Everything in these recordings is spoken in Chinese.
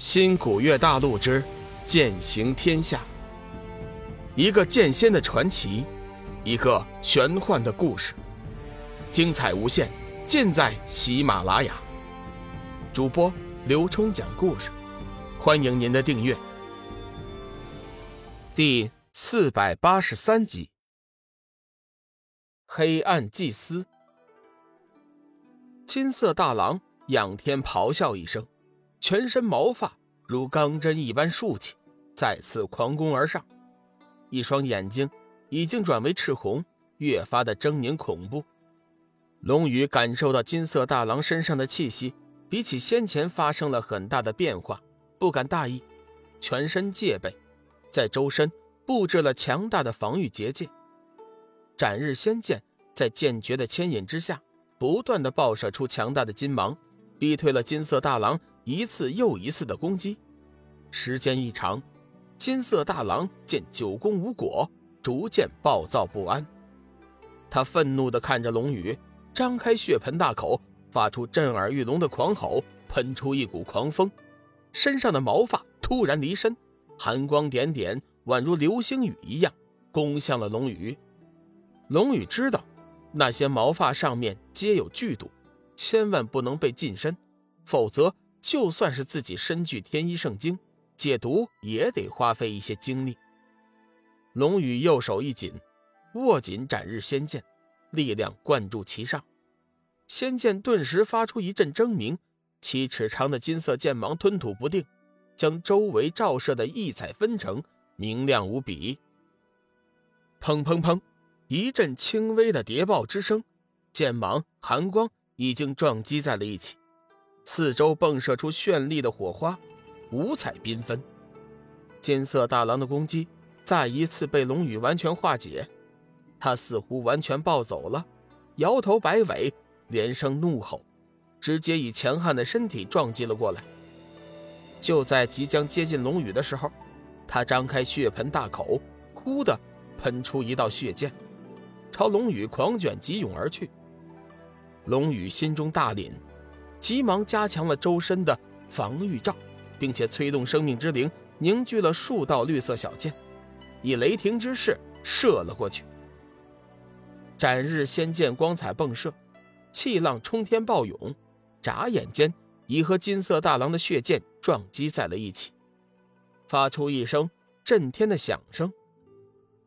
新古月大陆之剑行天下，一个剑仙的传奇，一个玄幻的故事，精彩无限，尽在喜马拉雅。主播刘冲讲故事，欢迎您的订阅。第四百八十三集，黑暗祭司，金色大狼仰天咆哮一声。全身毛发如钢针一般竖起，再次狂攻而上，一双眼睛已经转为赤红，越发的狰狞恐怖。龙宇感受到金色大狼身上的气息，比起先前发生了很大的变化，不敢大意，全身戒备，在周身布置了强大的防御结界。斩日仙剑在剑诀的牵引之下，不断的爆射出强大的金芒，逼退了金色大狼。一次又一次的攻击，时间一长，金色大狼见久攻无果，逐渐暴躁不安。他愤怒地看着龙宇，张开血盆大口，发出震耳欲聋的狂吼，喷出一股狂风，身上的毛发突然离身，寒光点点，宛如流星雨一样，攻向了龙宇。龙宇知道，那些毛发上面皆有剧毒，千万不能被近身，否则。就算是自己身具天一圣经，解毒也得花费一些精力。龙宇右手一紧，握紧斩日仙剑，力量灌注其上，仙剑顿时发出一阵狰鸣，七尺长的金色剑芒吞吐不定，将周围照射的异彩纷呈，明亮无比。砰砰砰，一阵轻微的叠爆之声，剑芒、寒光已经撞击在了一起。四周迸射出绚丽的火花，五彩缤纷。金色大狼的攻击再一次被龙宇完全化解，他似乎完全暴走了，摇头摆尾，连声怒吼，直接以强悍的身体撞击了过来。就在即将接近龙宇的时候，他张开血盆大口，哭的喷出一道血剑，朝龙宇狂卷急涌而去。龙宇心中大凛。急忙加强了周身的防御罩，并且催动生命之灵凝聚了数道绿色小剑，以雷霆之势射了过去。斩日仙剑光彩迸射，气浪冲天暴涌，眨眼间已和金色大狼的血剑撞击在了一起，发出一声震天的响声。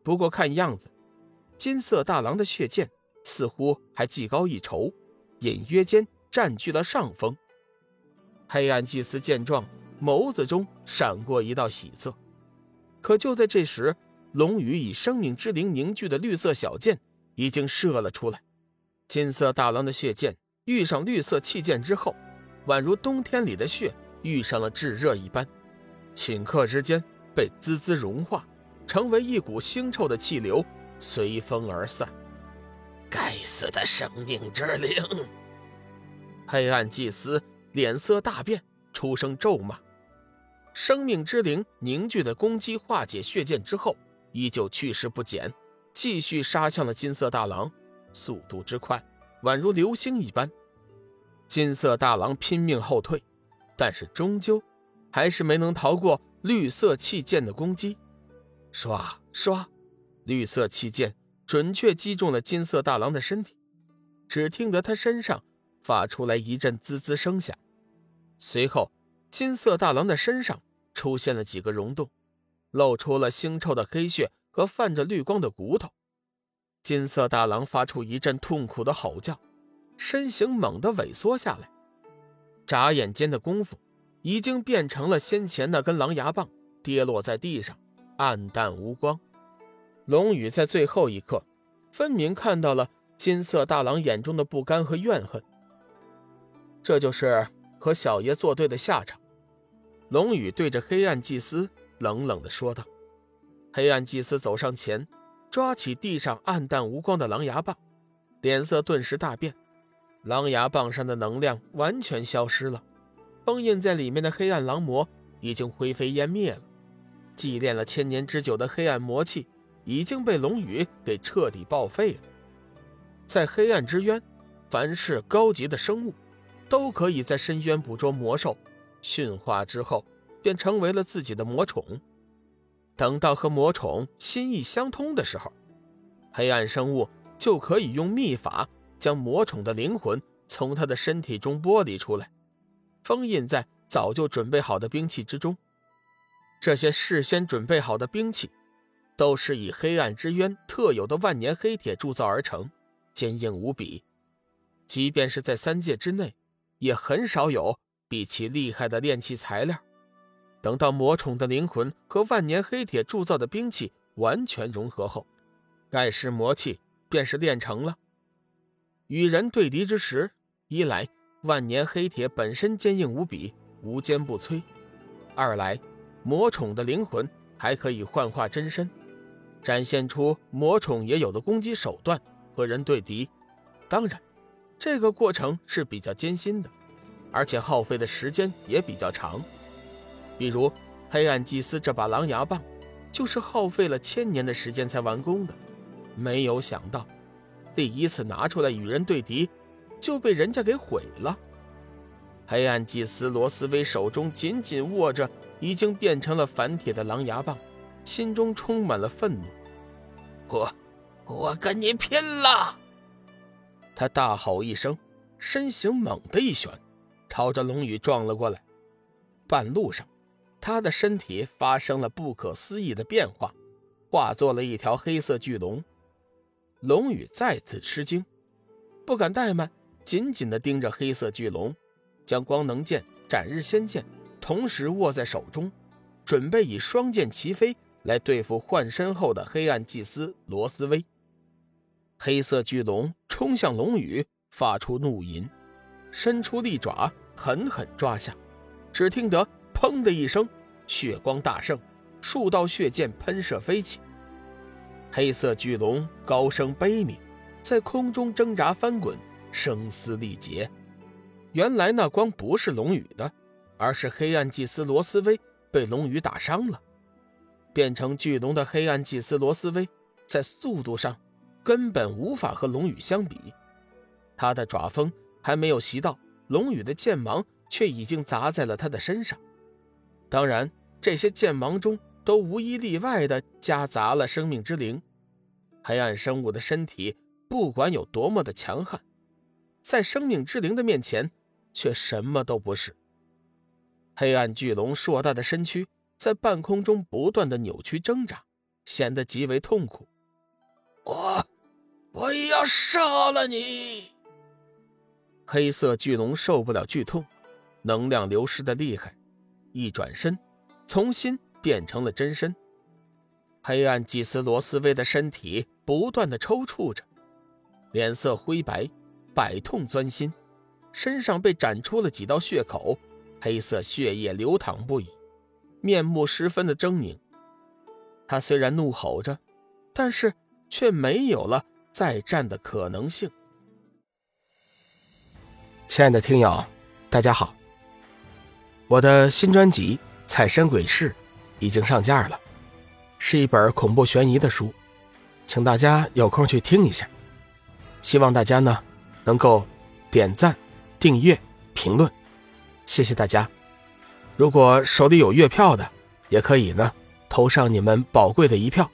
不过看样子，金色大狼的血剑似乎还技高一筹，隐约间。占据了上风。黑暗祭司见状，眸子中闪过一道喜色。可就在这时，龙宇以生命之灵凝聚的绿色小剑已经射了出来。金色大狼的血剑遇上绿色气剑之后，宛如冬天里的雪遇上了炙热一般，顷刻之间被滋滋融化，成为一股腥臭的气流，随风而散。该死的生命之灵！黑暗祭司脸色大变，出声咒骂。生命之灵凝聚的攻击化解血剑之后，依旧去势不减，继续杀向了金色大狼，速度之快，宛如流星一般。金色大狼拼命后退，但是终究还是没能逃过绿色气剑的攻击。唰唰，绿色气剑准确击中了金色大狼的身体，只听得他身上。发出来一阵滋滋声响，随后金色大狼的身上出现了几个溶洞，露出了腥臭的黑血和泛着绿光的骨头。金色大狼发出一阵痛苦的吼叫，身形猛地萎缩下来，眨眼间的功夫，已经变成了先前那根狼牙棒，跌落在地上，暗淡无光。龙宇在最后一刻，分明看到了金色大狼眼中的不甘和怨恨。这就是和小爷作对的下场。龙宇对着黑暗祭司冷冷地说道。黑暗祭司走上前，抓起地上暗淡无光的狼牙棒，脸色顿时大变。狼牙棒上的能量完全消失了，封印在里面的黑暗狼魔已经灰飞烟灭了。祭炼了千年之久的黑暗魔气已经被龙宇给彻底报废了。在黑暗之渊，凡是高级的生物。都可以在深渊捕捉魔兽，驯化之后便成为了自己的魔宠。等到和魔宠心意相通的时候，黑暗生物就可以用秘法将魔宠的灵魂从他的身体中剥离出来，封印在早就准备好的兵器之中。这些事先准备好的兵器，都是以黑暗之渊特有的万年黑铁铸造而成，坚硬无比。即便是在三界之内，也很少有比其厉害的炼器材料。等到魔宠的灵魂和万年黑铁铸造的兵器完全融合后，盖世魔器便是炼成了。与人对敌之时，一来万年黑铁本身坚硬无比，无坚不摧；二来魔宠的灵魂还可以幻化真身，展现出魔宠也有的攻击手段和人对敌。当然，这个过程是比较艰辛的，而且耗费的时间也比较长。比如黑暗祭司这把狼牙棒，就是耗费了千年的时间才完工的。没有想到，第一次拿出来与人对敌，就被人家给毁了。黑暗祭司罗斯威手中紧紧握着已经变成了凡铁的狼牙棒，心中充满了愤怒。我，我跟你拼了！他大吼一声，身形猛地一旋，朝着龙宇撞了过来。半路上。他的身体发生了不可思议的变化，化作了一条黑色巨龙。龙宇再次吃惊，不敢怠慢，紧紧地盯着黑色巨龙，将光能剑、斩日仙剑同时握在手中，准备以双剑齐飞来对付换身后的黑暗祭司罗斯威。黑色巨龙冲向龙宇，发出怒吟，伸出利爪狠狠抓下，只听得。砰的一声，血光大盛，数道血箭喷射飞起。黑色巨龙高声悲鸣，在空中挣扎翻滚，声嘶力竭。原来那光不是龙宇的，而是黑暗祭司罗斯威被龙宇打伤了。变成巨龙的黑暗祭司罗斯威，在速度上根本无法和龙宇相比。他的爪锋还没有袭到，龙宇的剑芒却已经砸在了他的身上。当然，这些剑芒中都无一例外的夹杂了生命之灵。黑暗生物的身体不管有多么的强悍，在生命之灵的面前，却什么都不是。黑暗巨龙硕大的身躯在半空中不断的扭曲挣扎，显得极为痛苦。我，我要杀了你！黑色巨龙受不了剧痛，能量流失的厉害。一转身，重新变成了真身。黑暗祭司罗斯威的身体不断的抽搐着，脸色灰白，百痛钻心，身上被斩出了几道血口，黑色血液流淌不已，面目十分的狰狞。他虽然怒吼着，但是却没有了再战的可能性。亲爱的听友，大家好。我的新专辑《彩身鬼事》已经上架了，是一本恐怖悬疑的书，请大家有空去听一下。希望大家呢能够点赞、订阅、评论，谢谢大家。如果手里有月票的，也可以呢投上你们宝贵的一票。